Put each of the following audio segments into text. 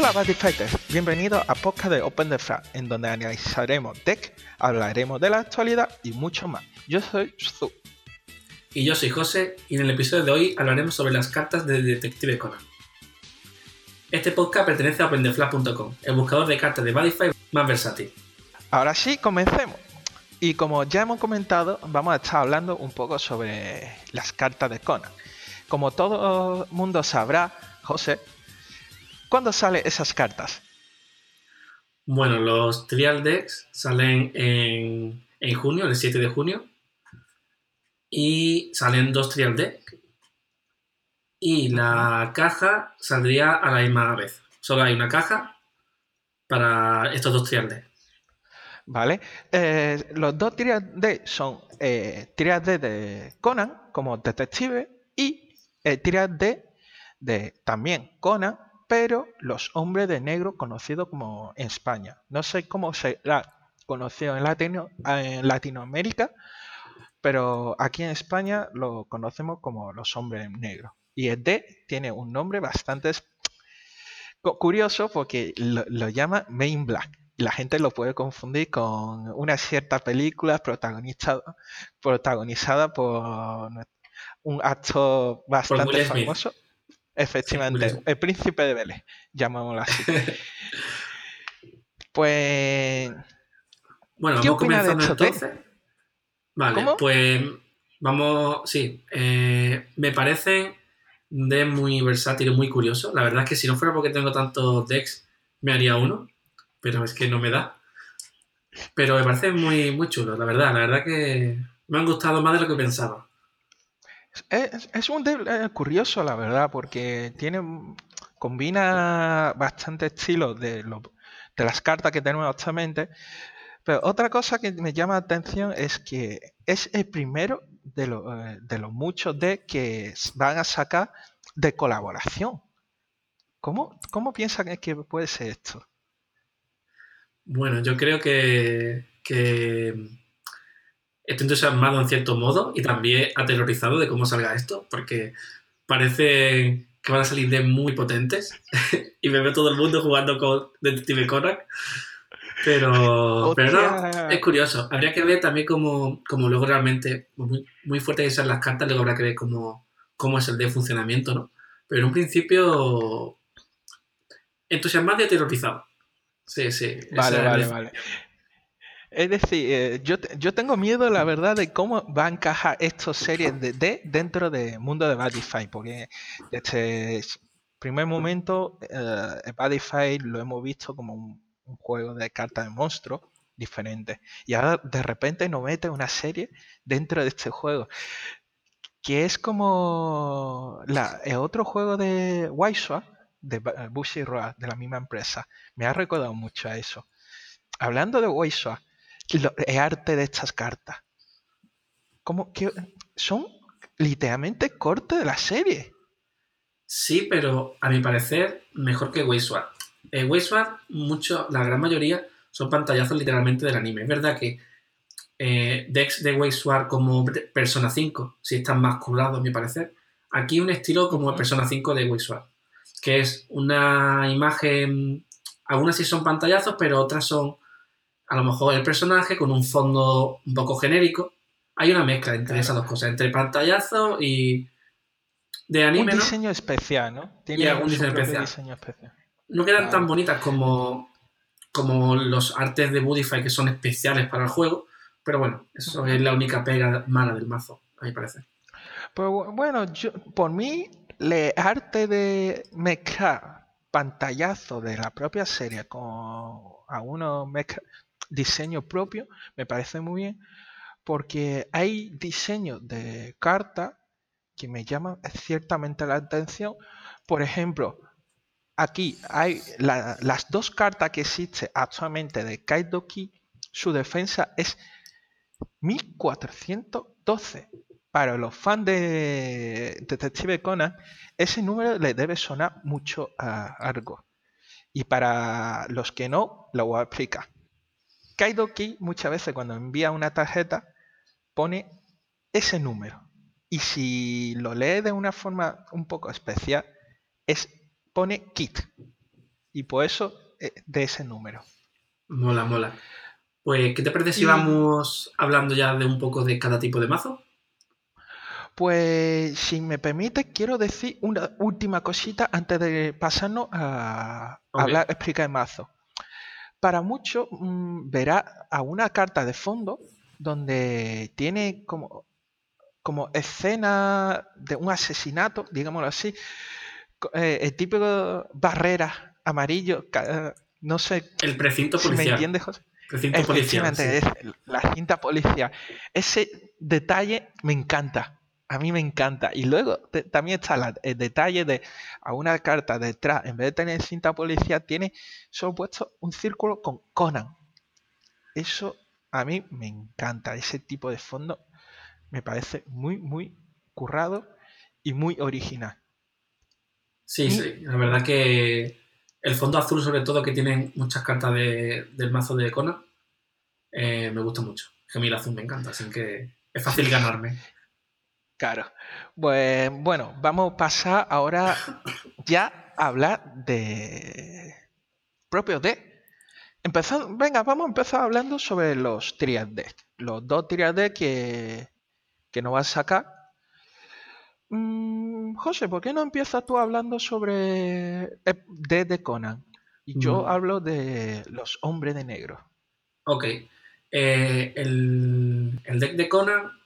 Hola Buddy Fighters, bienvenidos a podcast de Open the Frag, en donde analizaremos deck, hablaremos de la actualidad y mucho más. Yo soy Zu. Y yo soy José, y en el episodio de hoy hablaremos sobre las cartas de Detective Conan. Este podcast pertenece a OpenTheFlag.com, el buscador de cartas de Buddy más versátil. Ahora sí, comencemos. Y como ya hemos comentado, vamos a estar hablando un poco sobre las cartas de Conan. Como todo mundo sabrá, José, ¿cuándo salen esas cartas? Bueno, los Trial Decks salen en, en junio, el 7 de junio, y salen dos Trial Decks. Y la caja saldría a la misma vez. Solo hay una caja para estos dos Trial Decks. ¿Vale? Eh, los dos Triad D son eh, Triad D de Conan como detective y eh, Triad D de también Conan, pero los hombres de negro conocidos como en España. No sé cómo será conocido en, Latino, en Latinoamérica, pero aquí en España lo conocemos como los hombres negros. Y el D tiene un nombre bastante curioso porque lo, lo llama Main Black la gente lo puede confundir con una cierta película protagonizada, protagonizada por un actor bastante famoso. Efectivamente, el príncipe de Vélez, llamámoslo así. pues. Bueno, vamos comenzando entonces. Vale, pues vamos. Sí, eh, me parece de muy versátil y muy curioso. La verdad es que si no fuera porque tengo tantos decks, me haría uno pero es que no me da. Pero me parece muy, muy chulo, la verdad. La verdad que me han gustado más de lo que pensaba. Es, un deck curioso, la verdad, porque tiene combina bastante estilo de, de las cartas que tenemos actualmente. Pero otra cosa que me llama la atención es que es el primero de, eh, de los muchos decks que van a sacar de colaboración. ¿Cómo, cómo piensan que puede ser esto? Bueno, yo creo que, estoy entusiasmado en cierto modo y también aterrorizado de cómo salga esto, porque parece que van a salir de muy potentes y me veo todo el mundo jugando con Detective Conan. Pero, pero no, es curioso. Habría que ver también cómo, luego realmente, muy, muy fuertes que sean las cartas, luego habrá que ver cómo, cómo es el de funcionamiento, ¿no? Pero en un principio, entusiasmado y aterrorizado. Sí, sí. Vale, vale, vale. Es decir, eh, yo, yo, tengo miedo, la verdad, de cómo va a encajar estas series de D dentro del mundo de Badify, porque desde primer momento, eh, Badify lo hemos visto como un, juego de cartas de monstruos diferente. Y ahora de repente nos mete una serie dentro de este juego. Que es como el otro juego de Wisewap, de Bushy Road, de la misma empresa. Me ha recordado mucho a eso. Hablando de Weiswa, el arte de estas cartas. Como que son literalmente cortes de la serie. Sí, pero a mi parecer, mejor que Waysword. Eh, mucho, la gran mayoría, son pantallazos literalmente del anime. Es verdad que eh, decks de Waysword como Persona 5 sí están más curados, a mi parecer. Aquí un estilo como Persona 5 de Waysword que es una imagen, algunas sí son pantallazos, pero otras son a lo mejor el personaje con un fondo un poco genérico. Hay una mezcla entre esas dos cosas, entre pantallazo y de anime. Un diseño especial, ¿no? Tiene algún diseño especial. No quedan tan bonitas como, como los artes de Budify que son especiales para el juego, pero bueno, eso es la única pega mala del mazo, a mi parecer. Pues bueno, yo, por mí el arte de mezclar pantallazo de la propia serie con algunos diseños propios me parece muy bien porque hay diseños de cartas que me llaman ciertamente la atención. Por ejemplo, aquí hay las dos cartas que existen actualmente de Kaidoki, su defensa es 1412 para los fans de Detective Conan, ese número le debe sonar mucho a algo. Y para los que no, lo voy a explicar. Kaidoki muchas veces cuando envía una tarjeta pone ese número. Y si lo lee de una forma un poco especial, es, pone kit. Y por eso eh, de ese número. Mola, mola. Pues, ¿qué te parece si vamos hablando ya de un poco de cada tipo de mazo? Pues, si me permite, quiero decir una última cosita antes de pasarnos a hablar, explicar el mazo. Para muchos, mm, verá a una carta de fondo donde tiene como, como escena de un asesinato, digámoslo así, eh, el típico barrera amarillo, eh, no sé. El precinto policial. me entiendes, José? Precinto policial. la cinta policial. Ese detalle me encanta. A mí me encanta. Y luego también está el detalle de a una carta detrás, en vez de tener cinta policial, tiene solo puesto un círculo con Conan. Eso a mí me encanta. Ese tipo de fondo me parece muy, muy currado y muy original. Sí, sí. La verdad que el fondo azul, sobre todo, que tienen muchas cartas del mazo de Conan, eh, me gusta mucho. Gemil azul me encanta, así que es fácil ganarme. Claro. Pues bueno, vamos a pasar ahora ya a hablar de propios de. Empezando, venga, vamos a empezar hablando sobre los triad decks. Los dos triad decks que, que nos vas a sacar. Mm, José, ¿por qué no empiezas tú hablando sobre eh, D de Conan? Y yo hablo de los hombres de negro. Ok. Eh, el, el, deck de Conan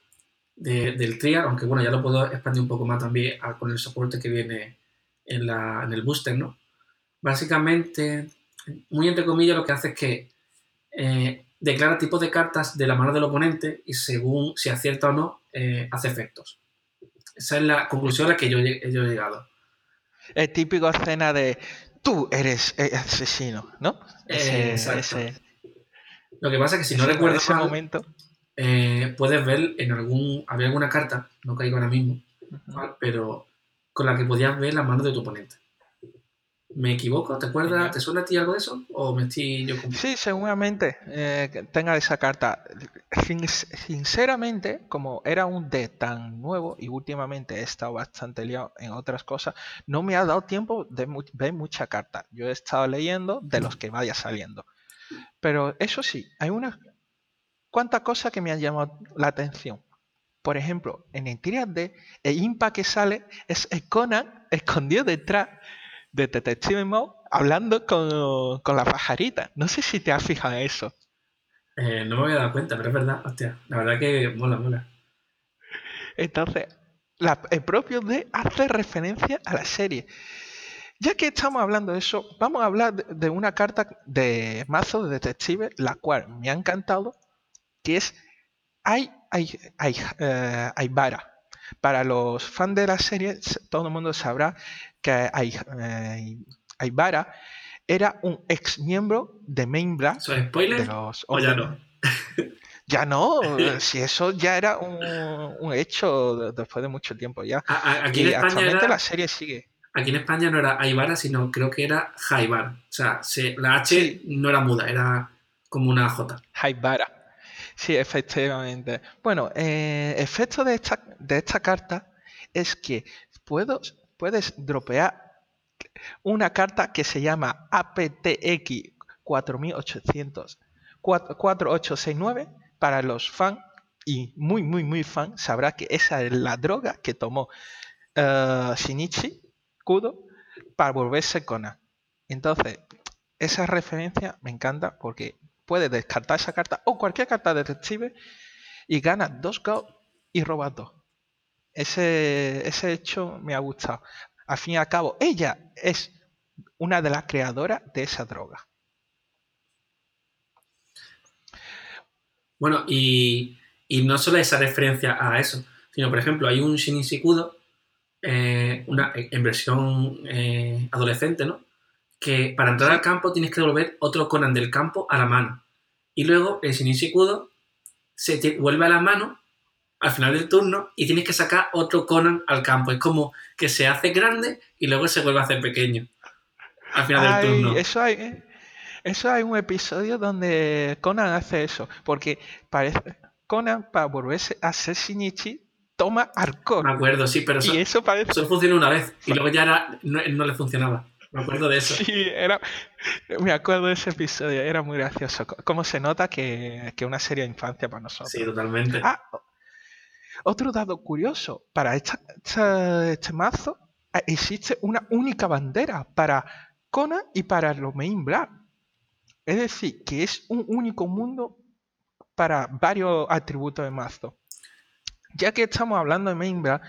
del Triar, aunque bueno, ya lo puedo expandir un poco más también con el soporte que viene en, la, en el booster, ¿no? Básicamente, muy entre comillas, lo que hace es que eh, declara tipos de cartas de la mano del oponente y según si acierta o no, eh, hace efectos. Esa es la conclusión a la que yo, he llegado. El típico escena de tú eres asesino, ¿no? exacto. Lo que pasa es que si no recuerdo ese momento eh, puedes ver en algún. Había alguna carta, no caigo ahora mismo, pero con la que podías ver la mano de tu oponente. ¿Me equivoco? ¿Te acuerdas? ¿Te suena a ti algo de eso? ¿O me estoy yo Sí, seguramente eh, tenga esa carta. sinceramente, como era un D tan nuevo y últimamente he estado bastante liado en otras cosas, no me ha dado tiempo de ver mucha carta. Yo he estado leyendo de los que vaya saliendo. Pero eso sí, hay unas cuantas cosas que me han llamado la atención. Por ejemplo, en el Triad D, el impa que sale es Conan escondido detrás de Detective Mode hablando con, la pajarita. No sé si te has fijado en eso. Eh, no me había dado cuenta, pero es verdad. Hostia, la verdad que mola, mola. Entonces, el propio D hace referencia a la serie. Ya que estamos hablando de eso, vamos a hablar de, una carta de mazo de detective, la cual me ha encantado que es hay, hay, hay, eh, Para los fans de la serie, todo el mundo sabrá que hay, eh, era un ex miembro de Main Black. spoiler? De los ¿O ya no? ya no, si eso ya era un, hecho después de mucho tiempo ya. aquí en España actualmente la serie sigue. Aquí en España no era Aibara, sino creo que era Jaibar. O sea, la H no era muda, era como una J. Jaibara. Sí, efectivamente. Bueno, eh, efecto de esta, de esta carta es que puedo, puedes dropear una carta que se llama APTX 4800 4869 para los fans y muy muy muy fan sabrá que esa es la droga que tomó uh, Shinichi Kudo para volverse Conan. Entonces, esa referencia me encanta porque puedes descartar esa carta o cualquier carta de detective y ganas dos go y robas dos. Ese, ese hecho me ha gustado. Al fin y al cabo, ella es una de las creadoras de esa droga. Bueno, y, no solo esa referencia a eso, sino, por ejemplo, hay un Kudo, eh, una, en versión eh, adolescente, ¿no? Que para entrar al campo tienes que devolver otro Conan del campo a la mano. Y luego el Shinichi Kudo se te vuelve a la mano al final del turno y tienes que sacar otro Conan al campo. Es como que se hace grande y luego se vuelve a hacer pequeño al final del turno. Eso hay, eso hay un episodio donde Conan hace eso. Porque parece Conan, para volverse a ser Shinichi, toma alcohol. Me acuerdo, sí, pero y eso parece... solo funciona una vez y luego ya no le funcionaba. Me acuerdo de eso. Sí, era, me acuerdo de ese episodio, era muy gracioso. Cómo se nota que que es una serie de infancia para nosotros. Sí, totalmente. Ah, otro dato curioso, para esta- esta- este mazo eh, existe una única bandera para Conan y para los Main Black. Es decir, que es un único mundo para varios atributos de mazo. Ya que estamos hablando de Main Black,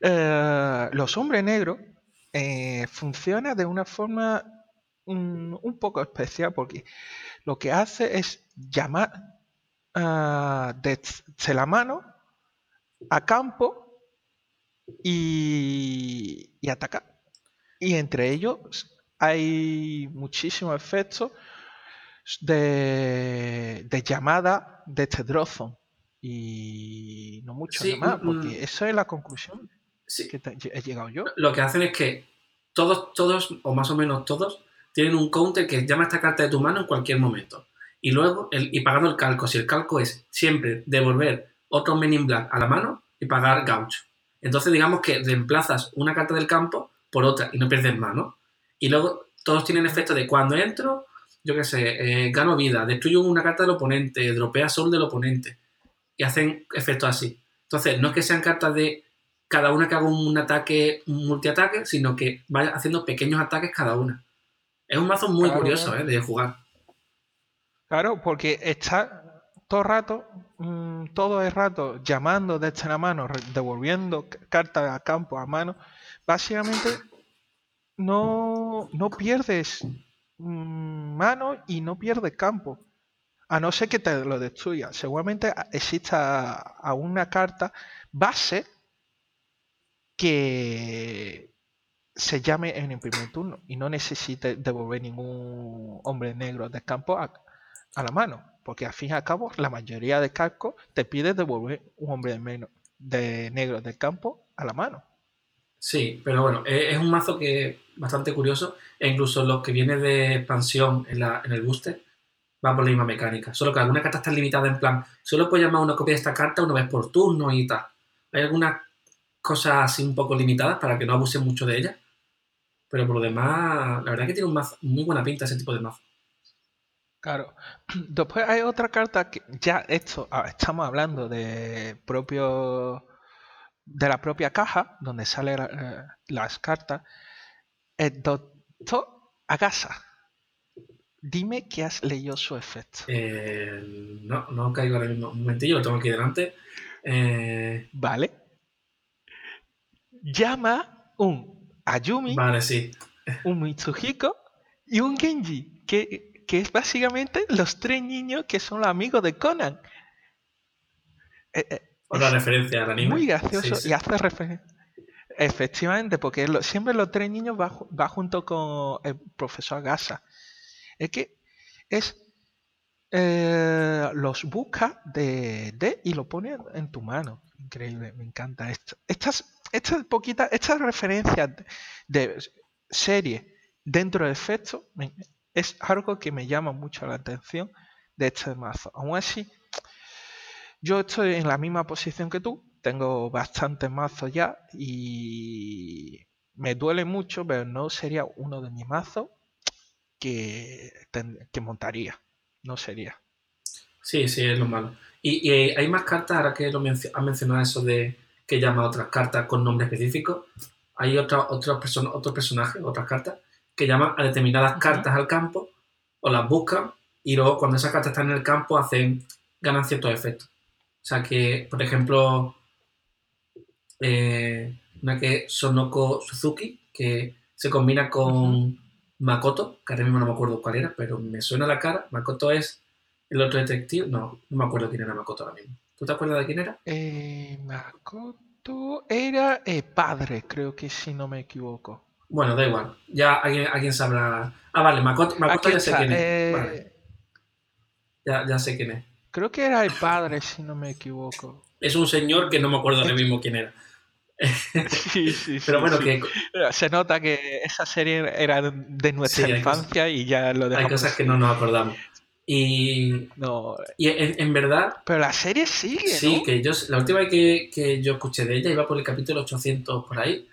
eh, los hombres negros eh, funcionan de una forma mm, un poco especial porque lo que hace es llamar ah, desde la mano a campo y, y atacar. Y entre ellos hay muchísimos efectos de, de llamada de este Drozon. Y no mucho Sí, más, mm, porque eso es la conclusión Sí, que te- he llegado yo. lo que hacen es que todos, todos, o más o menos todos, tienen un counter que llama esta carta de tu mano en cualquier momento. Y luego, el, y pagando el calco. Si el calco es siempre devolver otro Men in Black a la mano y pagar gaucho. Entonces, digamos que reemplazas una carta del campo por otra y no pierdes mano. Y luego, todos tienen efecto de cuando entro, yo qué sé, eh, gano vida, destruyo una carta del oponente, dropea sol del oponente. Y hacen efectos así. Entonces, no es que sean cartas de cada una que haga un ataque, un multiataque, sino que vaya haciendo pequeños ataques cada una. Es un mazo muy Claro, curioso. ¿eh? de jugar. Claro, porque está todo el rato, mm, todo el rato llamando desde la mano, devolviendo cartas a campo a mano. Básicamente no, no pierdes mm, mano y no pierdes campo. A no ser que te lo destruya. Seguramente exista a una carta base que se llame en el primer turno y no necesite devolver ningún hombre negro del campo a, la mano. Porque al fin y al cabo, la mayoría de cascos te pide devolver un hombre de, menos, de negro del campo a la mano. Sí, pero bueno, es, es un mazo que es bastante curioso. E incluso los que viene de expansión en, en el booster va por la misma mecánica. Solo que alguna carta está limitada en plan, solo puedes llamar una copia de esta carta una vez por turno y tal. Hay algunas cosas así un poco limitadas para que no abusen mucho de ellas. Pero por lo demás, la verdad que tiene un mazo, muy buena pinta ese tipo de mazo. Claro. Después hay otra carta que ya esto, ah, estamos hablando de propio de la propia caja donde salen eh, las cartas. El doctor Agasa. Dime que has leído su efecto. Eh, no, no caigo ahora mismo. Un momentillo, lo tengo aquí delante. Eh, ¿Vale? Llama un Ayumi, vale, sí. un Mitsuhiko y un Genji, que, que es básicamente los tres niños que son los amigos de Conan. Eh, eh, Otra referencia al anime. muy gracioso Sí, sí. y hace referencia. Efectivamente, porque lo- siempre los tres niños va junto con el profesor Gasa. Es que es eh, los busca de, de y lo pone en tu mano. Increíble, me encanta esto. Estas, estas poquitas, estas referencias de, de serie dentro de efecto es algo que me llama mucho la atención de este mazo. Aún así, yo estoy en la misma posición que tú, tengo bastantes mazos ya y me duele mucho, pero no sería uno de mis mazos que, que montaría. No sería. Sí, sí, es lo malo. Y, hay más cartas, ahora que lo has mencionado eso de que llama a otras cartas con nombre específico. Hay otra- otros person- otros personajes, otras cartas, que llaman a determinadas cartas al campo o las buscan y luego cuando esas cartas están en el campo hacen, ganan ciertos efectos. O sea que, por ejemplo, eh, una que es Sonoko Suzuki, que se combina con Makoto, que ahora mismo no me acuerdo cuál era, pero me suena la cara. Makoto es el otro detective. No, no me acuerdo quién era Makoto ahora mismo. ¿Tú te acuerdas de quién era? Eh, Makoto era eh, padre, creo que si no me equivoco. Bueno, da igual. Ya alguien, alguien sabrá. Ah, vale, Makoto, Makoto ya sé quién es. eh, Vale, ya, ya sé quién es. Creo que era el padre, si no me equivoco. Es un señor que no me acuerdo ahora mismo quién era. Sí, sí, Pero bueno, sí. que Se nota que esa serie era de nuestra Sí, hay cosas- infancia y ya lo hay dejamos. cosas que no nos acordamos. Y, No, y en, en verdad, pero la serie sigue, sí, ¿no? que yo la última vez que, que yo escuché de ella iba por el capítulo 800 por ahí,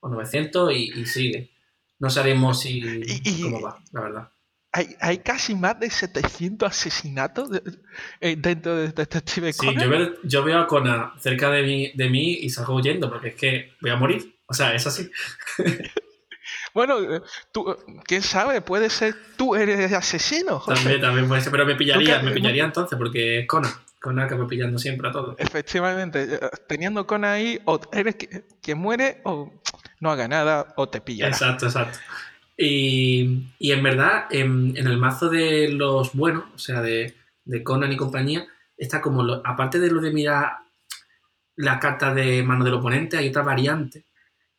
o 900 y, y sigue. No sabemos si Y- y- cómo va, la verdad. Hay, hay casi más de 700 asesinatos de- eh, dentro de Detective Sí, Conan. yo veo, yo veo a Conan cerca de mí, de mí y salgo huyendo porque es que voy a morir. O sea, es así. Bueno, eh, tú, eh, quién sabe, puede ser tú eres asesino, José. También, también puede ser. Pero me pillaría, me pillaría entonces porque es Conan. Conan acaba pillando siempre a todos. Efectivamente, eh, teniendo Conan ahí, o eres que- quien muere o no haga nada o te pillará. Exacto, exacto. Y, y en verdad, en, en el mazo de los buenos, o sea, de, de Conan y compañía, está como, lo- aparte de lo de mirar las cartas de mano del oponente, hay otra variante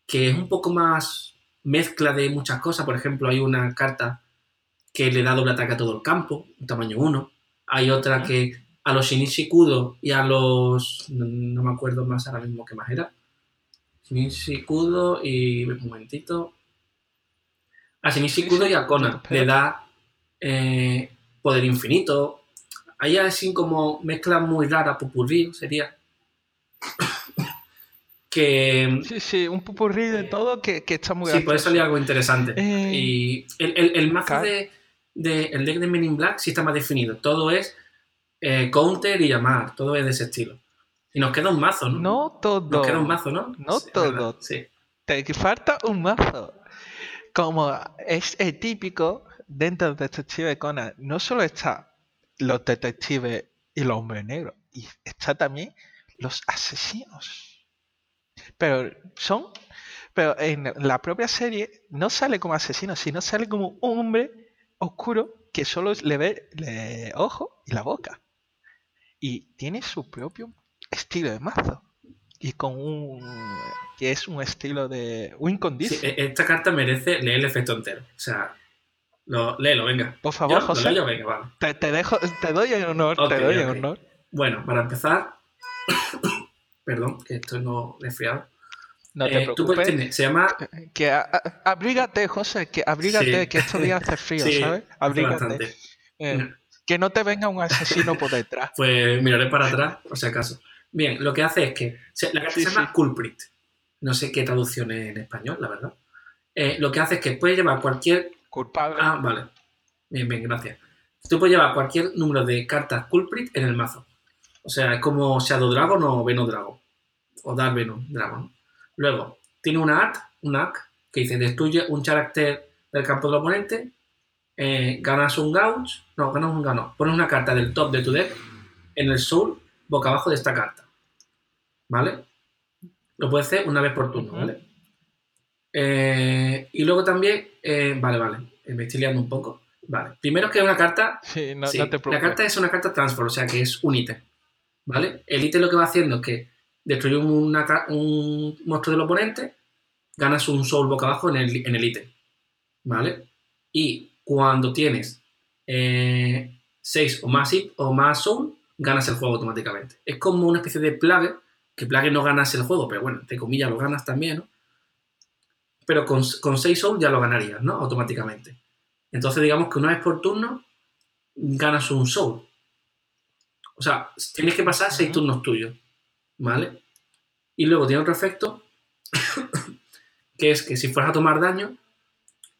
que es un poco más mezcla de muchas cosas. Por ejemplo, hay una carta que le da doble ataque a todo el campo, tamaño 1. Hay otra que a los Shinichi Kudo y a los. No, no me acuerdo más ahora mismo qué más era. Shinichi Kudo y. Un momentito. A Shinichi Kudo y a Conan le da eh, poder infinito. Hay así como mezcla muy rara, popurrí sería. Que Sí, sí, un pupurrí de todo que, que está muy Sí, puede salir algo interesante. Eh, y el, el- el mazo claro. de, de- el deck de Men in Black sí está más definido. Todo es eh, counter y llamar. Todo es de ese estilo. Y nos queda un mazo, ¿no? No todo. Nos queda un mazo, ¿no? No Sí, todo. Sí. Te falta un mazo. Como es eh, típico dentro de Detective Conan, no solo está los detectives y los hombres negros, y está también los asesinos. Pero son. Pero en la propia serie no sale como asesino, sino sale como un hombre oscuro que solo le ve el ojo y la boca. Y tiene su propio estilo de mazo. Y con un. que es un estilo de. Sí, condition. e- esta carta merece leer el efecto entero. O sea, lo, léelo, venga. Por favor, Yo, José. Venga, vale. Te, te dejo, te doy en honor, Ok, te doy en ok. honor. Bueno, para empezar. Perdón, que estoy no resfriado. No te Eh, tú puedes preocupes. tener- se llama Que a- a- abrígate, José, que abrígate, Sí. que estos días hace frío, Sí, ¿sabes? Abrígate. Eh, que no te venga un asesino por detrás. Pues miraré para atrás, por si acaso. Bien, lo que hace es que se- la carta Sí, se llama sí. Culprit. No sé qué traducción es en español, la verdad. Eh, lo que hace es que puedes llevar cualquier. Culpable. Ah, vale. Bien, bien, gracias. Tú puedes llevar cualquier número de cartas Culprit en el mazo. O sea, es como Shadow Dragon o Venom Dragon. O Dark Venom Dragon. Luego, tiene una art, una ACK, que dice destruye un carácter del campo del oponente, eh, ganas un gauge, no, ganas un gano, pones una carta del top de tu deck en el soul boca abajo de esta carta. ¿Vale? Lo puedes hacer una vez por turno. ¿vale? Eh, y luego también, eh, vale, vale, eh, me estoy liando un poco. Vale, primero que es una carta Sí, no, Sí, no te la carta es una carta transfer, o sea que es un ítem. ¿Vale? El ítem lo que va haciendo es que destruye una un monstruo del oponente, ganas un soul boca abajo en el, en el ítem. ¿Vale? Y cuando tienes 6 o más hit o más soul, ganas el juego automáticamente. Es como una especie de plague, que plague no ganas el juego, pero bueno, entre comillas lo ganas también, ¿no? Pero con 6 soul ya lo ganarías, ¿no? Automáticamente. Entonces digamos que una vez por turno ganas un soul. O sea, tienes que pasar seis Ujú. turnos tuyos. ¿Vale? Y luego tiene otro efecto, que es que si fueras a tomar daño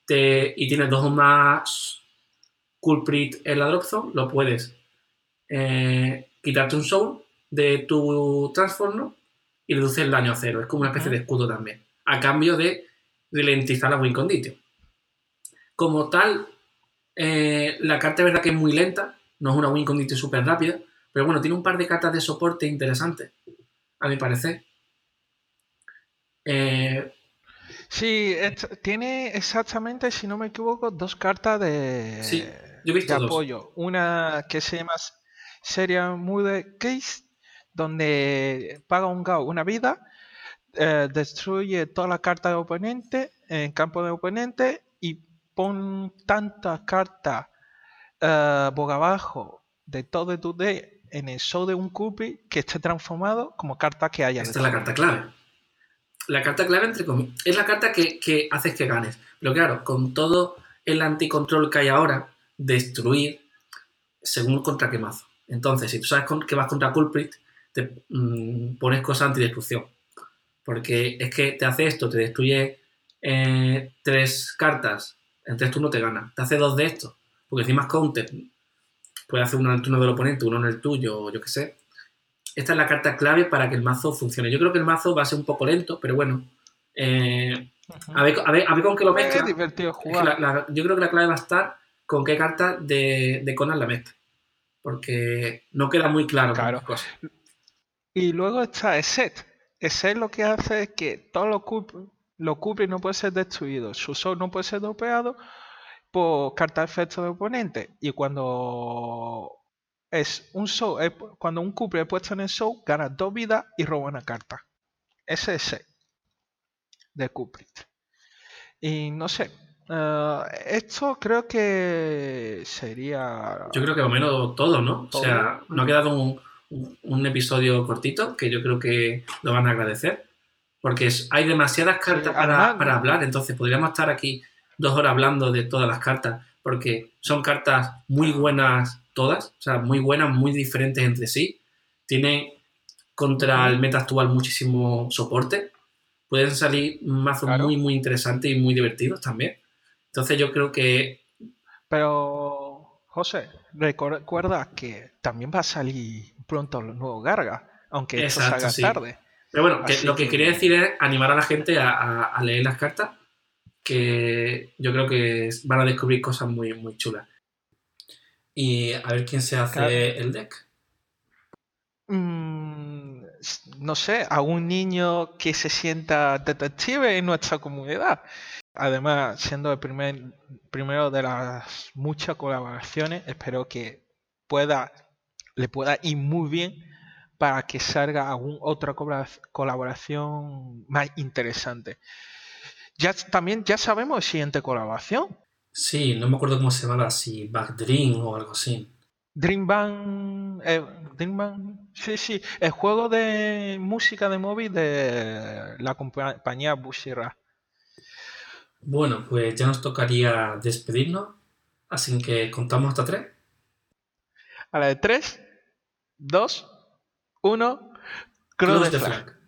te, y tienes dos o más culprit en la drop zone, lo puedes eh, quitarte un soul de tu transform y reduce el daño a cero. Es como una especie de escudo también. A cambio de ralentizar la win condition. Como tal, eh, la carta es verdad que es muy lenta, no es una win condition súper rápida, pero bueno, tiene un par de cartas de soporte interesantes, a mi parecer. Eh, Sí, es- tiene exactamente, si no me equivoco, dos cartas de, Sí, yo he visto de dos. apoyo. Una que se llama Serial Murder Case, donde paga un GAU una vida, eh, destruye toda la carta de oponente en campo de oponente y pon tantas cartas eh, boca abajo de todo tu deck en el show de un Cupri que esté transformado como carta que haya. esta es la carta clave. La carta clave, entre comillas, es la carta que, que haces que ganes. Pero claro, con todo el anticontrol que hay ahora, destruir según contra qué mazo. Entonces, si tú sabes que vas contra Culprit, te mm, pones cosas antidestrucción. Porque es que te hace esto, te destruye eh, tres cartas, en tres turnos te gana. Te hace dos de estos, porque encima es counter. Puede hacer uno en el turno del oponente, uno en el tuyo, o yo qué sé. Esta es la carta clave para que el mazo funcione. Yo creo que el mazo va a ser un poco lento, pero bueno. eh, a, ver, a, ver, a ver con qué lo mezcla. Es divertido Es que jugar. la- la- yo creo que la clave va a estar con qué carta de, de Conan la mezcla. Porque no queda muy claro. Claro. Y luego está Eset. Eset lo que hace es que todo lo cubre, lo cubre y no puede ser destruido. Su soul no puede ser dopeado por carta efecto de oponente. Y cuando es un soul, es- cuando un cubre es puesto en el soul, gana dos vidas y roba una carta. Ese es Eset de Cuprit. Y no sé. eh, esto creo que sería. Yo creo que o menos todo, ¿no? O sea, no ha quedado un, un- un episodio cortito que yo creo que lo van a agradecer. Porque es- hay demasiadas cartas para hablar, entonces podríamos estar aquí dos horas hablando de todas las cartas, porque son cartas muy buenas todas, o sea, muy buenas, muy diferentes entre sí. Tienen contra el meta actual muchísimo soporte. Pueden salir mazos Claro. muy, muy interesantes y muy divertidos también. Entonces yo creo que Pero, José, recuerda que también va a salir pronto el nuevo Garga, aunque esto Exacto, salga sí. tarde. Pero bueno, que lo que que- quería decir es animar a la gente a, a- a leer las cartas, que yo creo que van a descubrir cosas muy, muy chulas. Y a ver quién se hace Claro. el deck. Mm, no sé, a un niño que se sienta detective en nuestra comunidad. Además, siendo el primer, primero de las muchas colaboraciones, espero que pueda, le pueda ir muy bien para que salga algún otra colabora- colaboración más interesante. Ya también ya sabemos el siguiente colaboración. Sí, no me acuerdo cómo se llamaba, si Backdream o algo así. Dream Band, eh, Dream Band, sí, sí, el juego de música de móvil de la compañía Bushira. Bueno, pues ya nos tocaría despedirnos, así que contamos hasta tres. A la de 3, 2, 1, Cross Close the the Flag. flag.